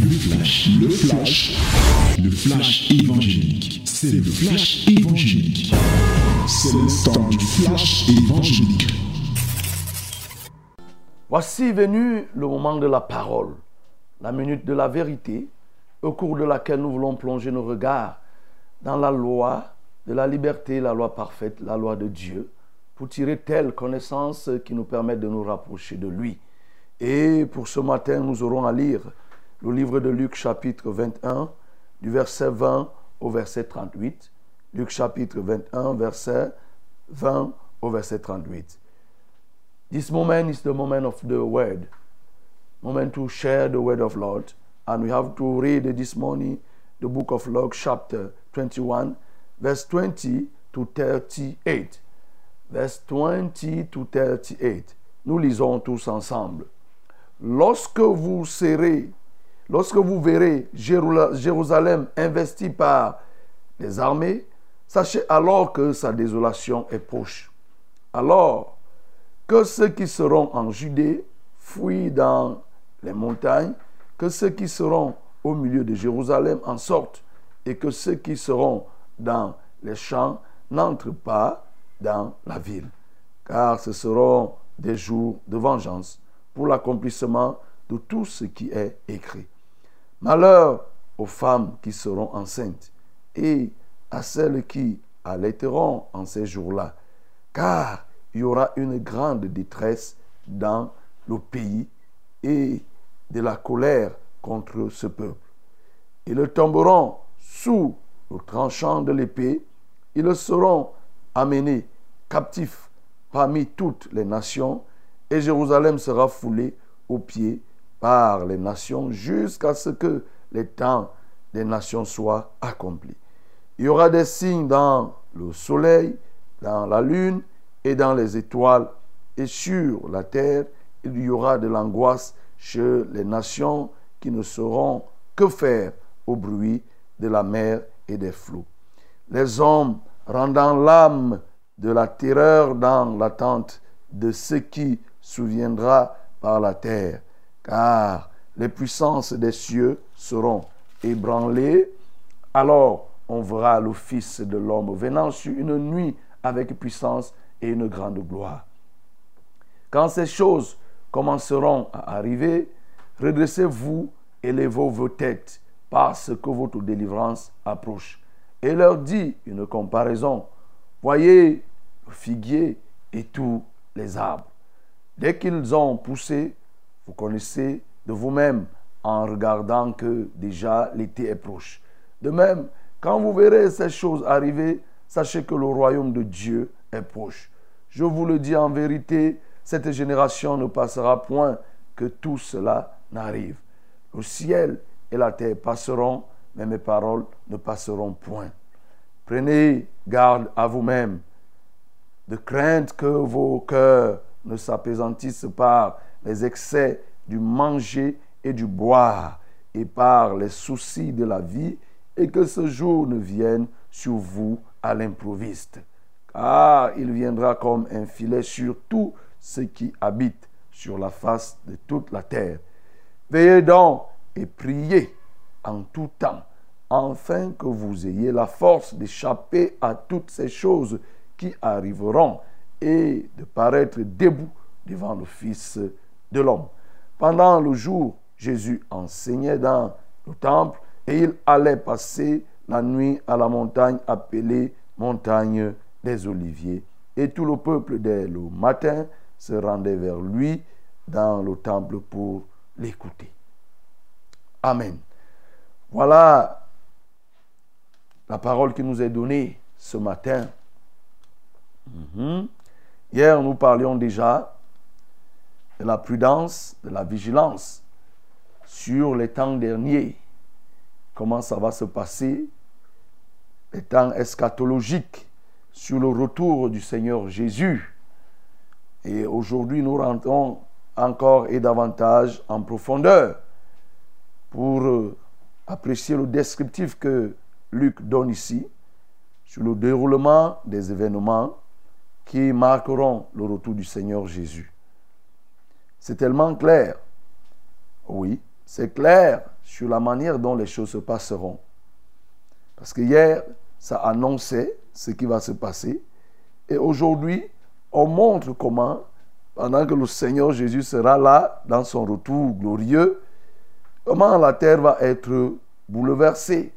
Le flash, le flash, le flash évangélique. C'est le flash évangélique. C'est le temps du flash évangélique. Voici venu le moment de la parole, la minute de la vérité, au cours de laquelle nous voulons plonger nos regards dans la loi de la liberté, la loi parfaite, la loi de Dieu, pour tirer telle connaissance qui nous permette de nous rapprocher de lui. Et pour ce matin, nous aurons à lire le livre de Luc chapitre 21, du verset 20 au verset 38. Luc chapitre 21, verset 20 au verset 38. This moment is the moment of the word, moment to share the word of Lord. And we have to read this morning the book of Luke chapter 21, verse 20 to 38. Verse 20 to 38. Nous lisons tous ensemble. Lorsque vous serez, lorsque vous verrez Jérusalem investie par les armées, sachez alors que sa désolation est proche. Alors que ceux qui seront en Judée fuient dans les montagnes, que ceux qui seront au milieu de Jérusalem en sortent, et que ceux qui seront dans les champs n'entrent pas dans la ville, car ce seront des jours de vengeance pour l'accomplissement de tout ce qui est écrit. Malheur aux femmes qui seront enceintes et à celles qui allaiteront en ces jours-là, car il y aura une grande détresse dans le pays et de la colère contre ce peuple. Ils tomberont sous le tranchant de l'épée, ils seront amenés captifs parmi toutes les nations, et Jérusalem sera foulée aux pieds par les nations jusqu'à ce que les temps des nations soient accomplis. Il y aura des signes dans le soleil, dans la lune et dans les étoiles, et sur la terre, il y aura de l'angoisse chez les nations qui ne sauront que faire au bruit de la mer et des flots. Les hommes rendant l'âme de la terreur dans l'attente de ce qui souviendra par la terre, car les puissances des cieux seront ébranlées. Alors on verra le Fils de l'homme venant sur une nuit avec puissance et une grande gloire. Quand ces choses commenceront à arriver, redressez-vous, élevez vos têtes, parce que votre délivrance approche. Et leur dit une comparaison. Voyez le figuier et tous les arbres. Dès qu'ils ont poussé, vous connaissez de vous-même en regardant que déjà l'été est proche. De même, quand vous verrez ces choses arriver, sachez que le royaume de Dieu est proche. Je vous le dis en vérité, cette génération ne passera point que tout cela n'arrive. Le ciel et la terre passeront, mais mes paroles ne passeront point. Prenez garde à vous-même, de crainte que vos cœurs ne s'apaisantissent par les excès du manger et du boire, et par les soucis de la vie, et que ce jour ne vienne sur vous à l'improviste. Car il viendra comme un filet sur tous ceux qui habitent sur la face de toute la terre. Veillez donc et priez en tout temps, afin que vous ayez la force d'échapper à toutes ces choses qui arriveront et de paraître debout devant le Fils de l'homme. Pendant le jour, Jésus enseignait dans le temple et il allait passer la nuit à la montagne appelée montagne des Oliviers. Et tout le peuple, dès le matin, se rendait vers lui dans le temple pour l'écouter. Amen. Voilà la parole qui nous est donnée ce matin. Mhm. Hier, nous parlions déjà de la prudence, de la vigilance sur les temps derniers. Comment ça va se passer? Les temps eschatologiques sur le retour du Seigneur Jésus. Et aujourd'hui, nous rentrons encore et davantage en profondeur pour euh, apprécier le descriptif que Luc donne ici sur le déroulement des événements qui marqueront le retour du Seigneur Jésus. C'est tellement clair. Oui, c'est clair. sur la manière dont les choses se passeront. Parce que hier, ça annonçait ce qui va se passer. Et aujourd'hui, on montre comment, pendant que le Seigneur Jésus sera là, dans son retour glorieux, comment la terre va être bouleversée.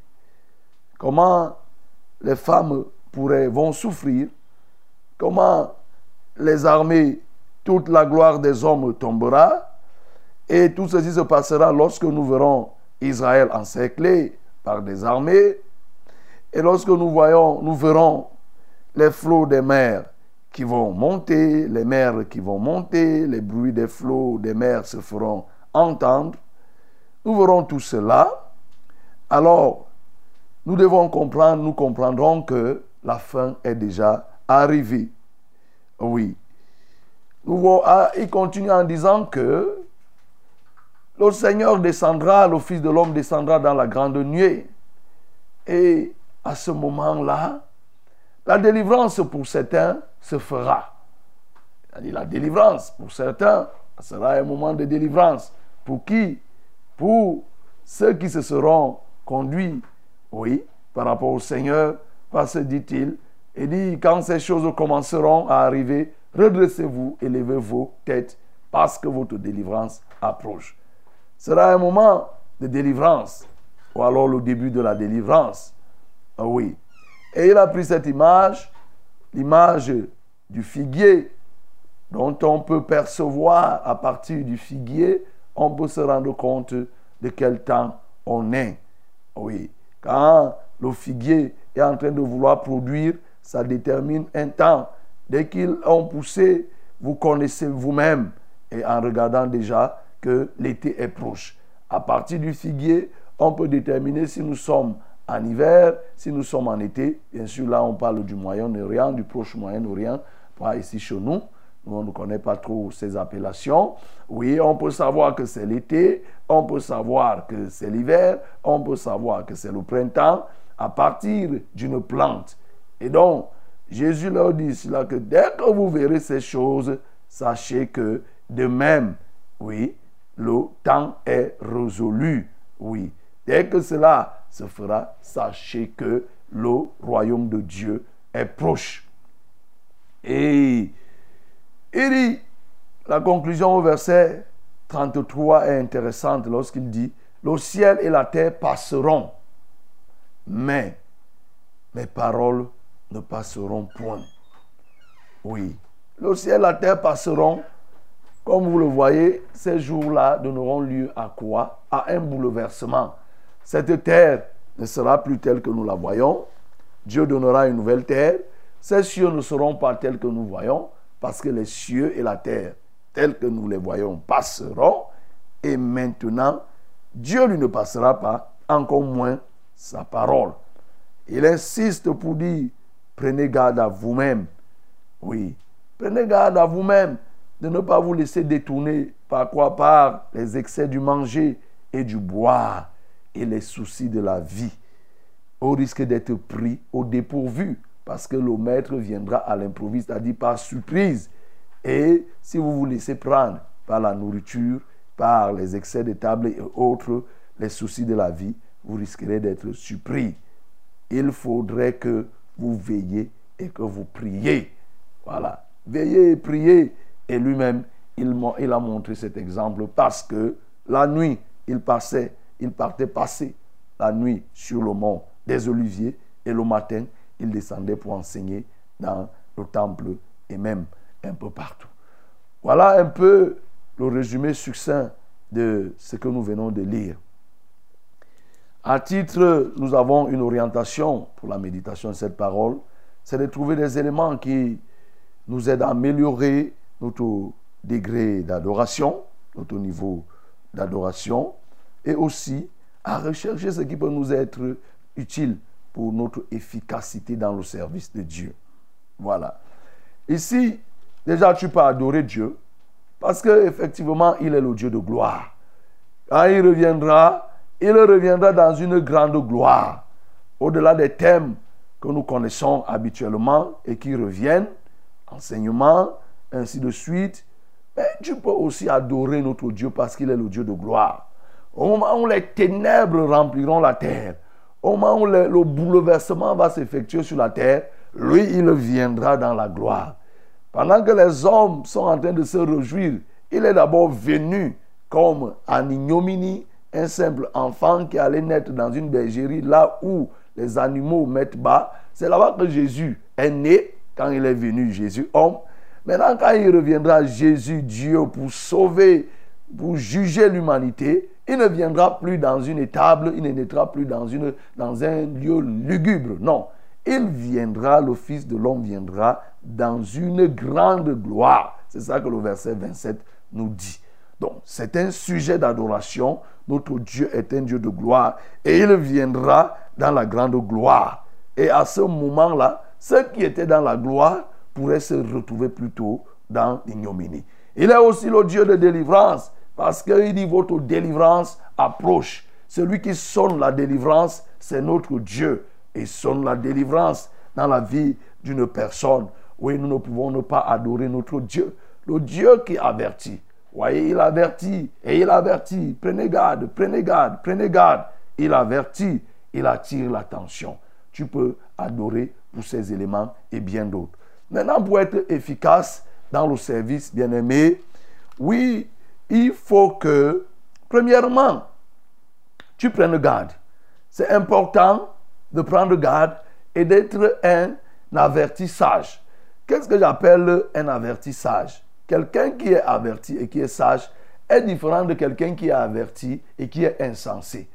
Comment les femmes pourraient, vont souffrir. Comment les armées, toute la gloire des hommes tombera. Et tout ceci se passera lorsque nous verrons Israël encerclé par des armées. Et lorsque nous voyons, nous verrons les flots des mers qui vont monter, les mers qui vont monter, les bruits des flots des mers se feront entendre. Nous verrons tout cela. Alors, nous devons comprendre, nous comprendrons que la fin est déjà arrivée. Oui. Il continue en disant que le Seigneur descendra, le Fils de l'homme descendra dans la grande nuée. Et à ce moment-là, la délivrance pour certains se fera. La délivrance pour certains sera un moment de délivrance. Pour qui? Pour ceux qui se seront conduits, oui, par rapport au Seigneur, parce dit-il, et dit, quand ces choses commenceront à arriver, redressez-vous, élevez vos têtes, parce que votre délivrance approche. Ce sera un moment de délivrance, ou alors le début de la délivrance. Ah oui. Et il a pris cette image, l'image du figuier, dont on peut percevoir à partir du figuier, on peut se rendre compte de quel temps on est. Oui. Quand le figuier est en train de vouloir produire, ça détermine un temps. Dès qu'ils ont poussé, vous connaissez vous-même, et en regardant déjà que l'été est proche. À partir du figuier, on peut déterminer si nous sommes en hiver, si nous sommes en été. Bien sûr, là, on parle du Moyen-Orient, du proche Moyen-Orient, pas ici chez nous. Nous, on ne connaît pas trop ces appellations. Oui, on peut savoir que c'est l'été, on peut savoir que c'est l'hiver, on peut savoir que c'est le printemps à partir d'une plante. Et donc, Jésus leur dit cela que dès que vous verrez ces choses, sachez que de même, oui, le temps est résolu. Oui, dès que cela se fera, sachez que le royaume de Dieu est proche. Et il dit, la conclusion au verset 33 est intéressante lorsqu'il dit, le ciel et la terre passeront, mais mes paroles ne passeront point. Oui, le ciel et la terre passeront. Comme vous le voyez, ces jours-là donneront lieu à quoi? À un bouleversement. Cette terre ne sera plus telle que nous la voyons. Dieu donnera une nouvelle terre. Ces cieux ne seront pas tels que nous voyons, parce que les cieux et la terre, tels que nous les voyons, passeront. Et maintenant, Dieu lui ne passera pas, encore moins sa parole. Il insiste pour dire, prenez garde à vous-même. Oui, prenez garde à vous-même de ne pas vous laisser détourner par quoi? Par les excès du manger et du boire et les soucis de la vie, au risque d'être pris au dépourvu, parce que le maître viendra à l'improviste, c'est-à-dire par surprise. Et si vous vous laissez prendre par la nourriture, par les excès de table et autres, les soucis de la vie, vous risquerez d'être surpris. Il faudrait que vous veillez et que vous priez. Voilà. Veillez et priez. Et lui-même, il, il a montré cet exemple parce que la nuit, il passait, il partait passer la nuit sur le mont des Oliviers et le matin, il descendait pour enseigner dans le temple et même un peu partout. Voilà un peu le résumé succinct de ce que nous venons de lire. À titre, nous avons une orientation pour la méditation de cette parole, c'est de trouver des éléments qui nous aident à améliorer notre degré d'adoration, notre niveau d'adoration, et aussi à rechercher ce qui peut nous être utile pour notre efficacité dans le service de Dieu. Voilà. Ici, déjà, tu peux adorer Dieu parce qu'effectivement, il est le Dieu de gloire. Quand il reviendra, il reviendra dans une grande gloire, au-delà des thèmes que nous connaissons habituellement et qui reviennent, enseignement, ainsi de suite. Mais tu peux aussi adorer notre Dieu parce qu'il est le Dieu de gloire. au moment où les ténèbres rempliront la terre, au moment où le, le bouleversement va s'effectuer sur la terre, lui, il viendra dans la gloire. Pendant que les hommes sont en train de se réjouir, il est d'abord venu comme en ignominie, un simple enfant qui allait naître dans une bergerie, là où les animaux mettent bas. C'est là-bas que Jésus est né quand il est venu, Jésus homme. Maintenant, quand il reviendra, Jésus Dieu, pour sauver, pour juger l'humanité, il ne viendra plus dans une étable, il ne naîtra plus dans, une, dans un lieu lugubre. Non, il viendra, le Fils de l'homme viendra dans une grande gloire. C'est ça que le verset 27 nous dit. Donc, c'est un sujet d'adoration. Notre Dieu est un Dieu de gloire et il viendra dans la grande gloire. Et à ce moment-là, ceux qui étaient dans la gloire pourraient se retrouver plutôt dans l'ignominie. Il est aussi le Dieu de délivrance parce qu'il dit votre délivrance approche. Celui qui sonne la délivrance, c'est notre Dieu. Et sonne la délivrance dans la vie d'une personne. Oui, nous ne pouvons ne pas adorer notre Dieu. Le Dieu qui avertit. Voyez, il avertit et il avertit. Prenez garde, prenez garde, prenez garde. Il avertit, il attire l'attention. Tu peux adorer pour ces éléments et bien d'autres. Maintenant, pour être efficace dans le service, bien aimé, oui, il faut que, premièrement, tu prennes garde. C'est important de prendre garde et d'être un avertissage. Qu'est-ce que j'appelle un avertissage? Quelqu'un qui est averti et qui est sage est différent de quelqu'un qui est averti et qui est insensé.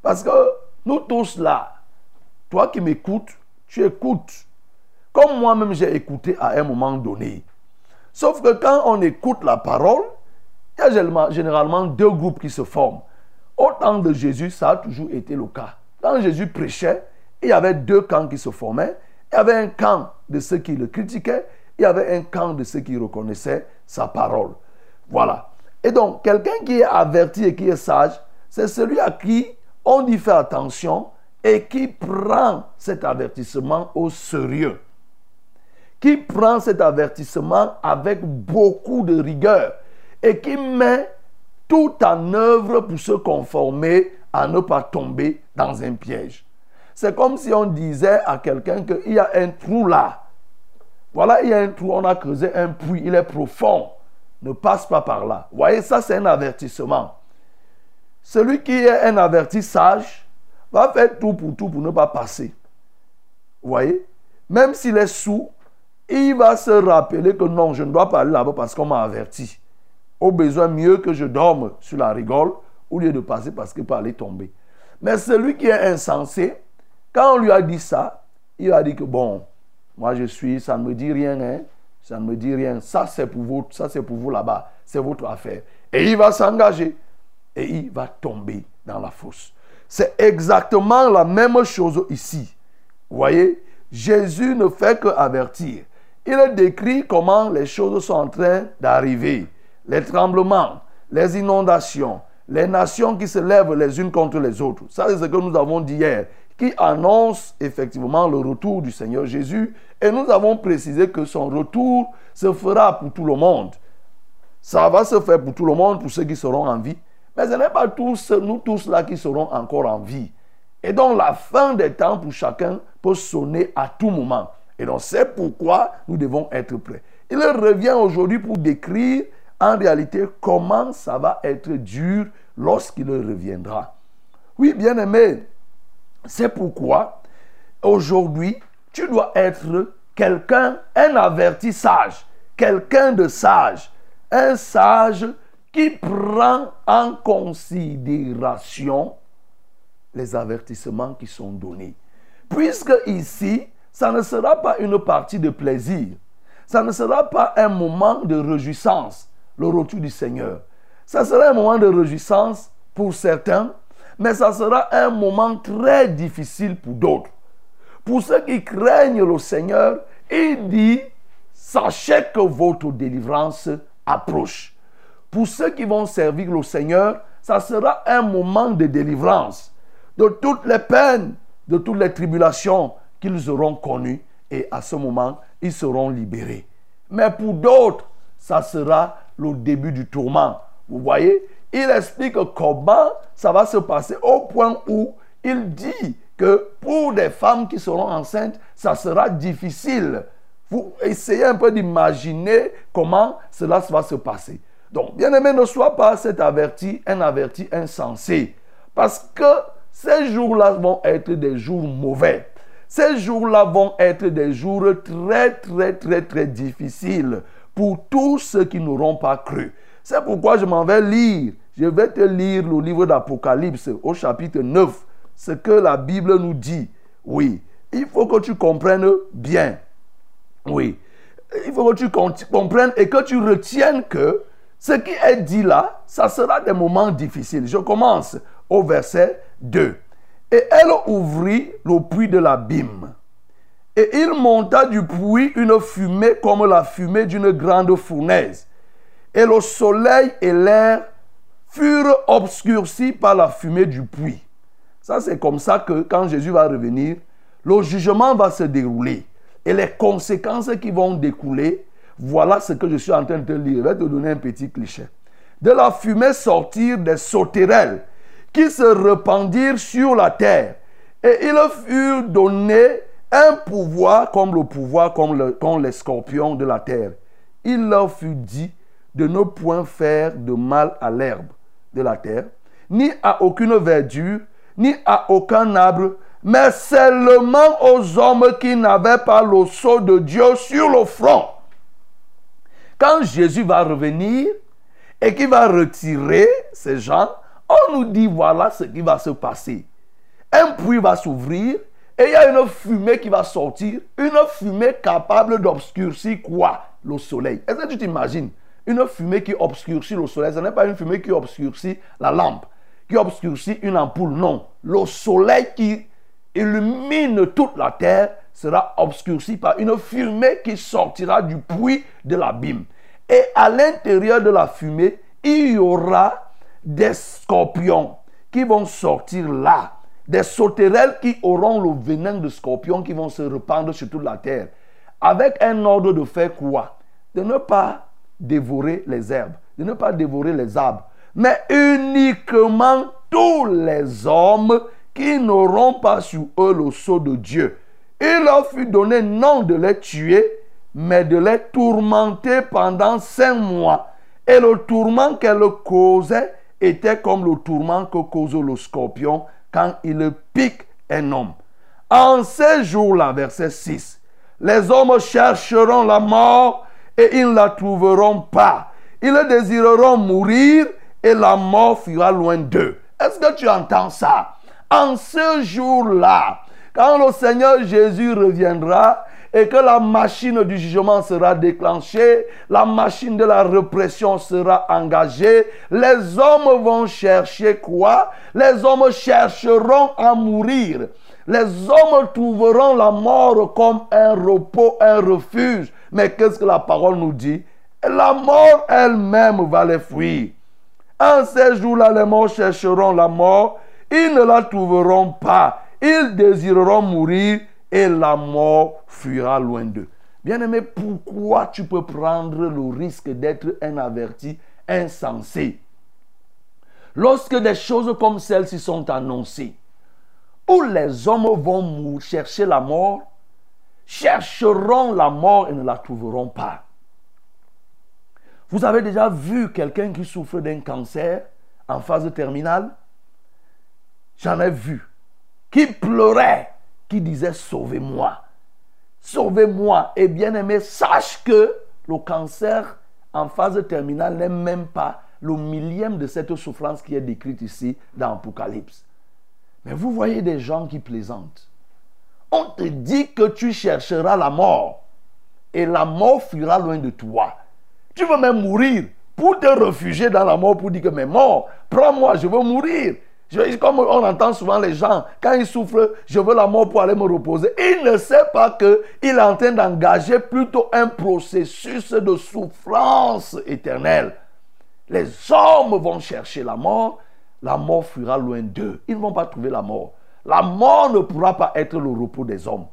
Parce que nous tous là, toi qui m'écoutes, tu écoutes. Comme moi-même j'ai écouté à un moment donné. Sauf que quand on écoute la parole, il y a généralement deux groupes qui se forment. Au temps de Jésus, ça a toujours été le cas. Quand Jésus prêchait, il y avait deux camps qui se formaient. Il y avait un camp de ceux qui le critiquaient il y avait un camp de ceux qui reconnaissaient sa parole. Voilà. Et donc, quelqu'un qui est averti et qui est sage, c'est celui à qui on dit fait attention et qui prend cet avertissement au sérieux. Qui prend cet avertissement avec beaucoup de rigueur et qui met tout en œuvre pour se conformer à ne pas tomber dans un piège. C'est comme si on disait à quelqu'un qu'il y a un trou là. Voilà, il y a un trou, on a creusé un puits, il est profond. Ne passe pas par là. Vous voyez, ça c'est un avertissement. Celui qui est un averti sage va faire tout pour tout pour ne pas passer. Vous voyez? Même s'il est sous, il va se rappeler que non, je ne dois pas aller là-bas parce qu'on m'a averti. Au besoin, mieux que je dorme sur la rigole au lieu de passer parce qu'il peut aller tomber. Mais celui qui est insensé, quand on lui a dit ça, il a dit que bon, moi, je suis, ça ne me dit rien, hein. Ça ne me dit rien. Ça, c'est pour vous, ça, c'est pour vous là-bas. C'est votre affaire. Et il va s'engager. Et il va tomber dans la fosse. C'est exactement la même chose ici. Vous voyez, Jésus ne fait que avertir. Il décrit comment les choses sont en train d'arriver. Les tremblements, les inondations, les nations qui se lèvent les unes contre les autres. Ça, c'est ce que nous avons dit hier qui annonce effectivement le retour du Seigneur Jésus. Et nous avons précisé que son retour se fera pour tout le monde. Ça va se faire pour tout le monde, pour ceux qui seront en vie. Mais ce n'est pas tous, nous tous là qui serons encore en vie. Et donc la fin des temps pour chacun peut sonner à tout moment. Et donc c'est pourquoi nous devons être prêts. Il revient aujourd'hui pour décrire en réalité comment ça va être dur lorsqu'il reviendra. Oui, bien aimé, c'est pourquoi aujourd'hui, tu dois être quelqu'un, un averti sage, quelqu'un de sage, un sage qui prend en considération les avertissements qui sont donnés. Puisque ici, ça ne sera pas une partie de plaisir, ça ne sera pas un moment de réjouissance, le retour du Seigneur. Ça sera un moment de réjouissance pour certains, mais ça sera un moment très difficile pour d'autres. Pour ceux qui craignent le Seigneur, il dit, sachez que votre délivrance approche. Pour ceux qui vont servir le Seigneur, ça sera un moment de délivrance de toutes les peines, de toutes les tribulations qu'ils auront connues. Et à ce moment, ils seront libérés. Mais pour d'autres, ça sera le début du tourment. Vous voyez, il explique comment ça va se passer au point où il dit que pour des femmes qui seront enceintes, ça sera difficile. Vous essayez un peu d'imaginer comment cela va se passer. Donc, bien aimé, ne sois pas cet averti, un averti insensé. Parce que ces jours-là vont être des jours mauvais. Ces jours-là vont être des jours très, très, très, très difficiles pour tous ceux qui n'auront pas cru. C'est pourquoi je m'en vais lire. Je vais te lire le livre d'Apocalypse au chapitre 9, ce que la Bible nous dit. Oui, il faut que tu comprennes bien. Oui, il faut que tu comprennes et que tu retiennes que ce qui est dit là, ça sera des moments difficiles. Je commence au verset 2. Et elle ouvrit le puits de l'abîme. Et il monta du puits une fumée comme la fumée d'une grande fournaise. Et le soleil et l'air furent obscurcis par la fumée du puits. Ça, c'est comme ça que quand Jésus va revenir, le jugement va se dérouler. Et les conséquences qui vont découler, voilà ce que je suis en train de te lire. Je vais te donner un petit cliché. De la fumée sortir des sauterelles qui se répandirent sur la terre. Et il fut donné un pouvoir comme le pouvoir comme, comme les scorpions de la terre. Il leur fut dit de ne point faire de mal à l'herbe de la terre, ni à aucune verdure, ni à aucun arbre, mais seulement aux hommes qui n'avaient pas le sceau de Dieu sur le front. Quand Jésus va revenir et qu'il va retirer ces gens, on nous dit voilà ce qui va se passer. Un puits va s'ouvrir et il y a une fumée qui va sortir, une fumée capable d'obscurcir quoi? Le soleil. Est-ce que tu t'imagines? Une fumée qui obscurcit le soleil, ce n'est pas une fumée qui obscurcit la lampe, qui obscurcit une ampoule, non. Le soleil qui illumine toute la terre sera obscurci par une fumée qui sortira du puits de l'abîme. Et à l'intérieur de la fumée, il y aura des scorpions qui vont sortir là. Des sauterelles qui auront le venin de scorpions qui vont se répandre sur toute la terre. Avec un ordre de faire quoi? De ne pas dévorer les herbes, de ne pas dévorer les arbres, mais uniquement tous les hommes qui n'auront pas sur eux le sceau de Dieu. Il leur fut donné non de les tuer, mais de les tourmenter pendant cinq mois. Et le tourment qu'elle causait était comme le tourment que cause le scorpion quand il pique un homme. En ces jours-là, verset 6, les hommes chercheront la mort et ils ne la trouveront pas. Ils désireront mourir et la mort fuira loin d'eux. Est-ce que tu entends ça? En ce jour-là, quand le Seigneur Jésus reviendra, et que la machine du jugement sera déclenchée, la machine de la répression sera engagée, les hommes vont chercher quoi? Les hommes chercheront à mourir. Les hommes trouveront la mort comme un repos, un refuge. Mais qu'est-ce que la parole nous dit? La mort elle-même va les fuir. En ces jours-là, les morts chercheront la mort, ils ne la trouveront pas. Ils désireront mourir et la mort fuira loin d'eux. Bien-aimé, pourquoi tu peux prendre le risque d'être un averti insensé Lorsque des choses comme celles-ci sont annoncées, où les hommes vont chercher la mort, chercheront la mort et ne la trouveront pas. Vous avez déjà vu quelqu'un qui souffre d'un cancer en phase terminale? J'en ai vu. Qui pleurait qui disait Sauvez-moi. Sauvez-moi. Et bien aimé, sache que le cancer en phase terminale n'est même pas le millième de cette souffrance qui est décrite ici dans Apocalypse. Mais vous voyez des gens qui plaisantent. On te dit que tu chercheras la mort et la mort fuira loin de toi. Tu veux même mourir pour te réfugier dans la mort pour dire que mais mort, prends-moi, je veux mourir. Comme on entend souvent les gens, quand ils souffrent, je veux la mort pour aller me reposer. Il ne sait pas qu'il est en train d'engager plutôt un processus de souffrance éternelle. Les hommes vont chercher la mort, la mort fuira loin d'eux. Ils ne vont pas trouver la mort. La mort ne pourra pas être le repos des hommes.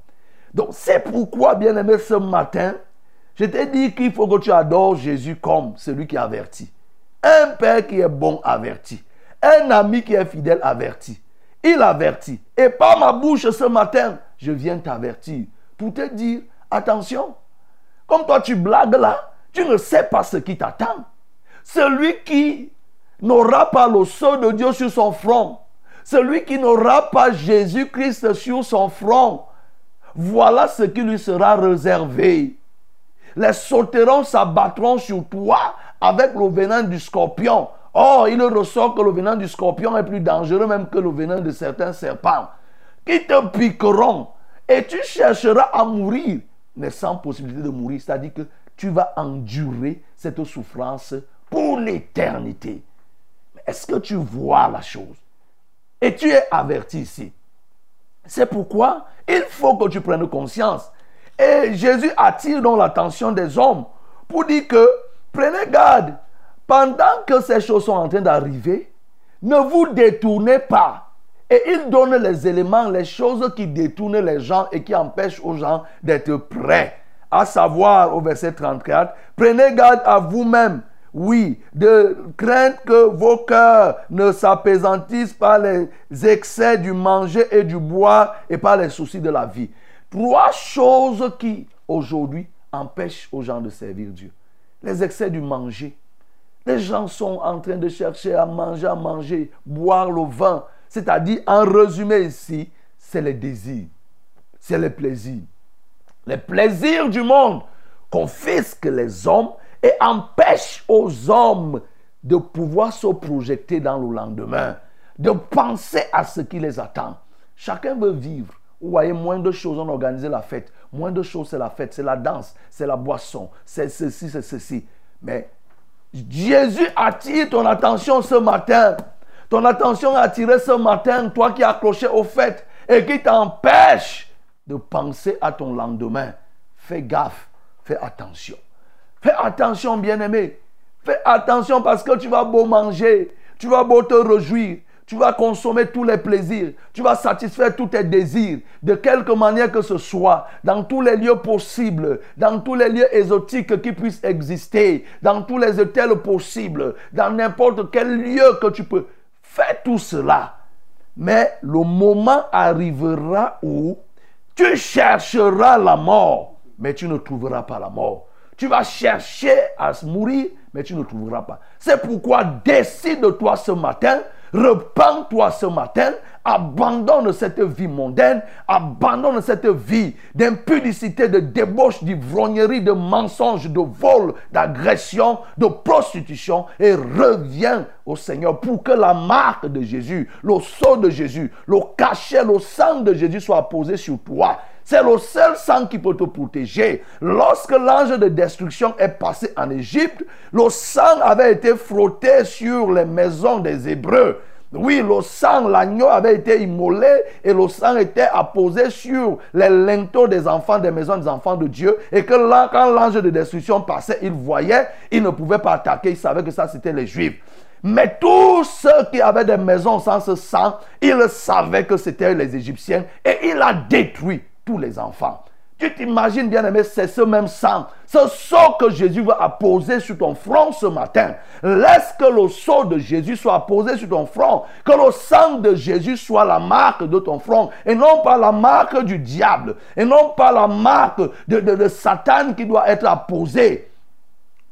Donc c'est pourquoi, bien aimé, ce matin, je t'ai dit qu'il faut que tu adores Jésus comme celui qui avertit. Un père qui est bon averti. Un ami qui est fidèle averti. Il avertit. Et par ma bouche ce matin, je viens t'avertir pour te dire, attention, comme toi tu blagues là, tu ne sais pas ce qui t'attend. Celui qui n'aura pas le sceau de Dieu sur son front, celui qui n'aura pas Jésus-Christ sur son front, voilà ce qui lui sera réservé. Les sauterons s'abattront sur toi avec le venin du scorpion. Or, il ressort que le venin du scorpion est plus dangereux même que le venin de certains serpents qui te piqueront et tu chercheras à mourir, mais sans possibilité de mourir. C'est-à-dire que tu vas endurer cette souffrance pour l'éternité. Est-ce que tu vois la chose? Et tu es averti ici. C'est pourquoi il faut que tu prennes conscience. Et Jésus attire donc l'attention des hommes pour dire que prenez garde. Pendant que ces choses sont en train d'arriver, ne vous détournez pas. Et il donne les éléments, les choses qui détournent les gens et qui empêchent aux gens d'être prêts. À savoir, au verset 34, prenez garde à vous-même oui, de crainte que vos cœurs ne s'apaisantissent par les excès du manger et du boire et par les soucis de la vie. Trois choses qui, aujourd'hui, empêchent aux gens de servir Dieu. Les excès du manger. Les gens sont en train de chercher à manger, à manger, boire le vin. C'est-à-dire, en résumé ici, c'est les désirs, c'est les plaisirs. Les plaisirs du monde confisquent les hommes et empêche aux hommes de pouvoir se projeter dans le lendemain, de penser à ce qui les attend. Chacun veut vivre. Vous voyez, moins de choses, on organise la fête. Moins de choses, c'est la fête, c'est la danse, c'est la boisson, c'est ceci, c'est ceci. Mais Jésus attire ton attention ce matin. Ton attention est attirée ce matin, toi qui es accroché au fait et qui t'empêche de penser à ton lendemain. Fais gaffe, fais attention. Fais attention, bien-aimé. Fais attention parce que tu vas beau manger, tu vas beau te réjouir, tu vas consommer tous les plaisirs, tu vas satisfaire tous tes désirs, de quelque manière que ce soit, dans tous les lieux possibles, dans tous les lieux exotiques qui puissent exister, dans tous les hôtels possibles, dans n'importe quel lieu que tu peux. Fais tout cela. Mais le moment arrivera où tu chercheras la mort, mais tu ne trouveras pas la mort. Tu vas chercher à mourir, mais tu ne trouveras pas. C'est pourquoi décide-toi ce matin, repends-toi ce matin, abandonne cette vie mondaine, abandonne cette vie d'impudicité, de débauche, d'ivrognerie, de mensonge, de vol, d'agression, de prostitution et reviens au Seigneur pour que la marque de Jésus, le sceau de Jésus, le cachet, le sang de Jésus soit posé sur toi c'est le seul sang qui peut te protéger. Lorsque l'ange de destruction est passé en Égypte, le sang avait été frotté sur les maisons des Hébreux. Oui, le sang, l'agneau avait été immolé et le sang était apposé sur les linteaux des enfants des maisons des enfants de Dieu. Et que là, quand l'ange de destruction passait, il voyait, il ne pouvait pas attaquer, il savait que ça c'était les Juifs. Mais tous ceux qui avaient des maisons sans ce sang, ils savaient que c'était les Égyptiens et il a détruit les enfants. Tu t'imagines bien aimé, c'est ce même sang, ce sceau que Jésus va apposer sur ton front ce matin. Laisse que le sceau de Jésus soit apposé sur ton front, que le sang de Jésus soit la marque de ton front, et non pas la marque du diable, et non pas la marque de, de Satan qui doit être apposée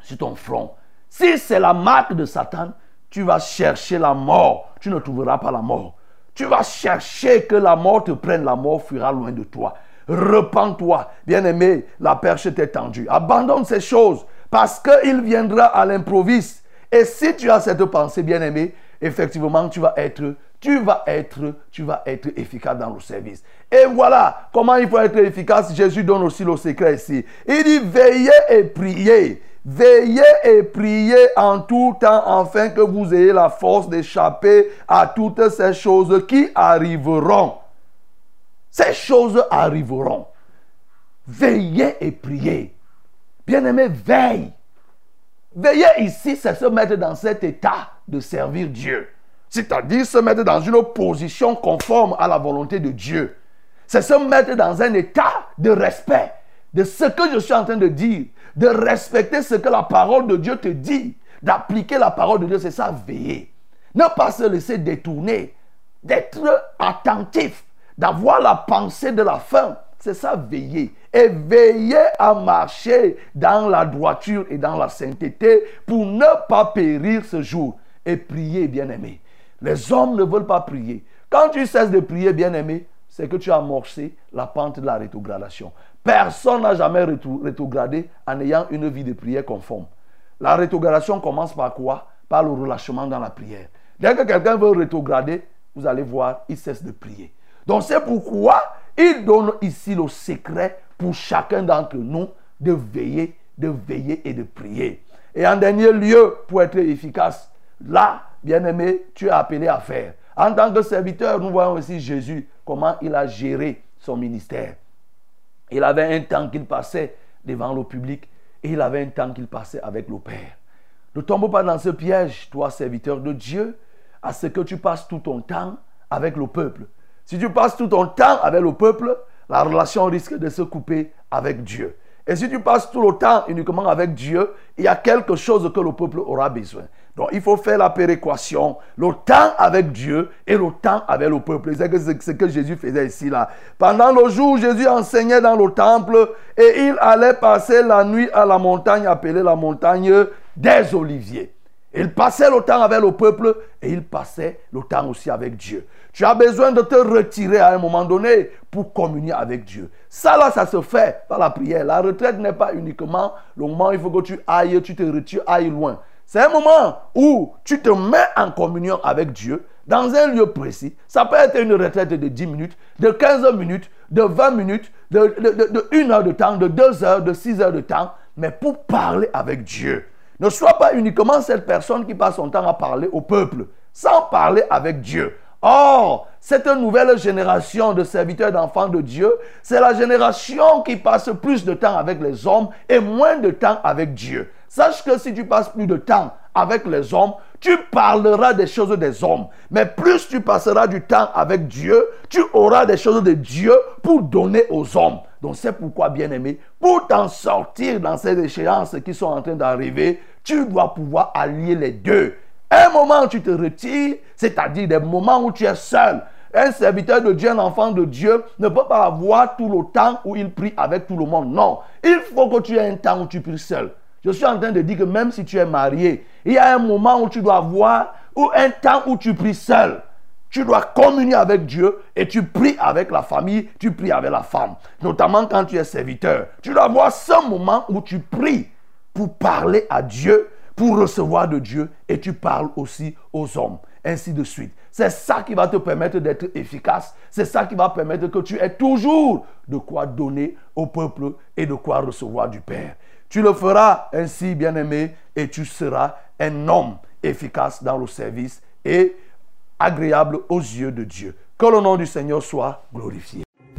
sur ton front. Si c'est la marque de Satan, tu vas chercher la mort, tu ne trouveras pas la mort. Tu vas chercher que la mort te prenne, la mort fuira loin de toi. Repends-toi, bien-aimé, la perche est tendue. Abandonne ces choses parce qu'il viendra à l'improviste. Et si tu as cette pensée, bien-aimé, effectivement, tu vas être tu vas être, tu vas être efficace dans le service. Et voilà comment il faut être efficace. Jésus donne aussi le secret ici. Il dit veillez et priez. Veillez et priez en tout temps afin que vous ayez la force d'échapper à toutes ces choses qui arriveront. Ces choses arriveront. Veillez et priez. Bien-aimé, veille. Veiller ici, c'est se mettre dans cet état de servir Dieu. C'est-à-dire se mettre dans une position conforme à la volonté de Dieu. C'est se mettre dans un état de respect de ce que je suis en train de dire, de respecter ce que la parole de Dieu te dit, d'appliquer la parole de Dieu, c'est ça, veiller. Ne pas se laisser détourner, d'être attentif, d'avoir la pensée de la fin. C'est ça, veiller. Et veiller à marcher dans la droiture et dans la sainteté pour ne pas périr ce jour. Et prier, bien-aimé. Les hommes ne veulent pas prier. Quand tu cesses de prier, bien-aimé, c'est que tu as amorcé la pente de la rétrogradation. Personne n'a jamais rétrogradé en ayant une vie de prière conforme. La rétrogradation commence par quoi? Par le relâchement dans la prière. Dès que quelqu'un veut rétrograder, vous allez voir, il cesse de prier. Donc c'est pourquoi il donne ici le secret pour chacun d'entre nous de veiller, de veiller et de prier. Et en dernier lieu, pour être efficace, là, bien-aimé, tu es appelé à faire. En tant que serviteur, nous voyons aussi Jésus, comment il a géré son ministère. Il avait un temps qu'il passait devant le public et il avait un temps qu'il passait avec le Père. Ne tombe pas dans ce piège, toi, serviteur de Dieu, à ce que tu passes tout ton temps avec le peuple. Si tu passes tout ton temps avec le peuple, la relation risque de se couper avec Dieu. Et si tu passes tout le temps uniquement avec Dieu, il y a quelque chose que le peuple aura besoin. Donc il faut faire la péréquation, le temps avec Dieu et le temps avec le peuple. C'est ce que Jésus faisait ici là. Pendant le jour, Jésus enseignait dans le temple et il allait passer la nuit à la montagne appelée la montagne des Oliviers. Il passait le temps avec le peuple et il passait le temps aussi avec Dieu. Tu as besoin de te retirer à un moment donné pour communier avec Dieu. Ça là, ça se fait par la prière. La retraite n'est pas uniquement le moment où il faut que tu ailles, tu te retires, ailles loin. C'est un moment où tu te mets en communion avec Dieu dans un lieu précis. Ça peut être une retraite de 10 minutes, de 15 minutes, de 20 minutes, de, de, 1 heure de temps, de 2 heures, de 6 heures de temps, mais pour parler avec Dieu. Ne sois pas uniquement cette personne qui passe son temps à parler au peuple, sans parler avec Dieu. Or, cette nouvelle génération de serviteurs d'enfants de Dieu, c'est la génération qui passe plus de temps avec les hommes et moins de temps avec Dieu. Sache que si tu passes plus de temps avec les hommes, tu parleras des choses des hommes. Mais plus tu passeras du temps avec Dieu, tu auras des choses de Dieu pour donner aux hommes. Donc c'est pourquoi, bien aimé, pour t'en sortir dans ces échéances qui sont en train d'arriver, tu dois pouvoir allier les deux. Un moment où tu te retires, c'est-à-dire des moments où tu es seul. Un serviteur de Dieu, un enfant de Dieu, ne peut pas avoir tout le temps où il prie avec tout le monde. Non. Il faut que tu aies un temps où tu pries seul. Je suis en train de dire que même si tu es marié, il y a un moment où tu dois avoir ou un temps où tu pries seul. Tu dois communier avec Dieu et tu pries avec la famille, tu pries avec la femme. Notamment quand tu es serviteur. Tu dois avoir ce moment où tu pries pour parler à Dieu, pour recevoir de Dieu et tu parles aussi aux hommes. Ainsi de suite. C'est ça qui va te permettre d'être efficace. C'est ça qui va permettre que tu aies toujours de quoi donner au peuple et de quoi recevoir du Père. Tu le feras ainsi, bien-aimé, et tu seras un homme efficace dans le service et agréable aux yeux de Dieu. Que le nom du Seigneur soit glorifié.